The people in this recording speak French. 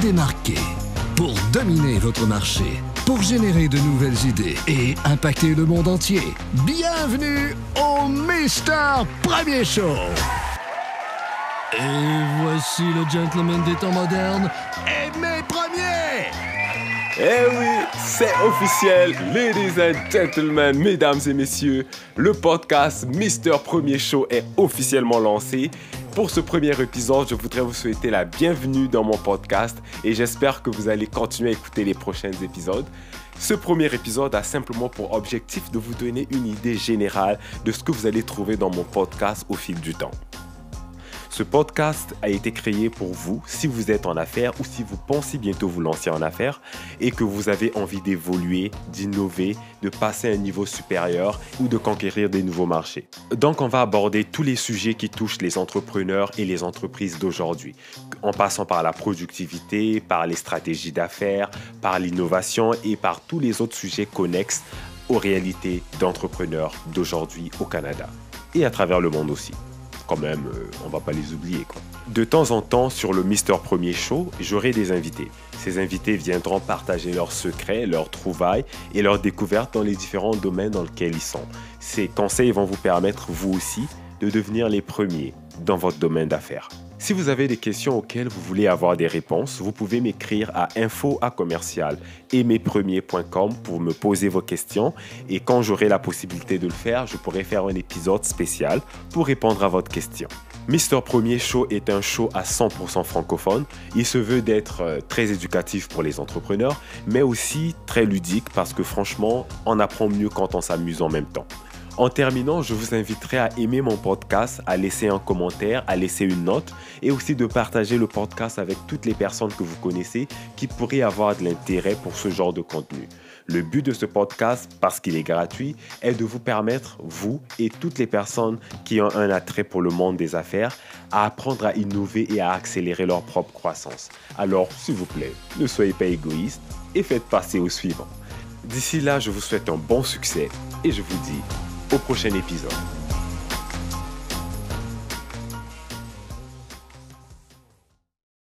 démarquer, pour dominer votre marché, pour générer de nouvelles idées et impacter le monde entier. Bienvenue au Mister Premier Show. Et voici le gentleman des temps modernes, Aimé Premier. Eh oui, c'est officiel, ladies and gentlemen, mesdames et messieurs, le podcast Mister Premier Show est officiellement lancé. Pour ce premier épisode, je voudrais vous souhaiter la bienvenue dans mon podcast et j'espère que vous allez continuer à écouter les prochains épisodes. Ce premier épisode a simplement pour objectif de vous donner une idée générale de ce que vous allez trouver dans mon podcast au fil du temps. Ce podcast a été créé pour vous si vous êtes en affaires ou si vous pensez bientôt vous lancer en affaires et que vous avez envie d'évoluer, d'innover, de passer à un niveau supérieur ou de conquérir des nouveaux marchés. Donc on va aborder tous les sujets qui touchent les entrepreneurs et les entreprises d'aujourd'hui, en passant par la productivité, par les stratégies d'affaires, par l'innovation et par tous les autres sujets connexes aux réalités d'entrepreneurs d'aujourd'hui au Canada et à travers le monde aussi même, euh, on va pas les oublier. Quoi. De temps en temps, sur le Mister Premier Show, j'aurai des invités. Ces invités viendront partager leurs secrets, leurs trouvailles et leurs découvertes dans les différents domaines dans lesquels ils sont. Ces conseils vont vous permettre, vous aussi, de devenir les premiers dans votre domaine d'affaires. Si vous avez des questions auxquelles vous voulez avoir des réponses, vous pouvez m'écrire à info pour me poser vos questions et quand j'aurai la possibilité de le faire, je pourrai faire un épisode spécial pour répondre à votre question. Mister Premier Show est un show à 100% francophone. Il se veut d'être euh, très éducatif pour les entrepreneurs, mais aussi très ludique parce que franchement, on apprend mieux quand on s'amuse en même temps. En terminant, je vous inviterai à aimer mon podcast, à laisser un commentaire, à laisser une note et aussi de partager le podcast avec toutes les personnes que vous connaissez qui pourraient avoir de l'intérêt pour ce genre de contenu. Le but de ce podcast, parce qu'il est gratuit, est de vous permettre, vous et toutes les personnes qui ont un attrait pour le monde des affaires, à apprendre à innover et à accélérer leur propre croissance. Alors, s'il vous plaît, ne soyez pas égoïste et faites passer au suivant. D'ici là, je vous souhaite un bon succès et je vous dis au prochain épisode.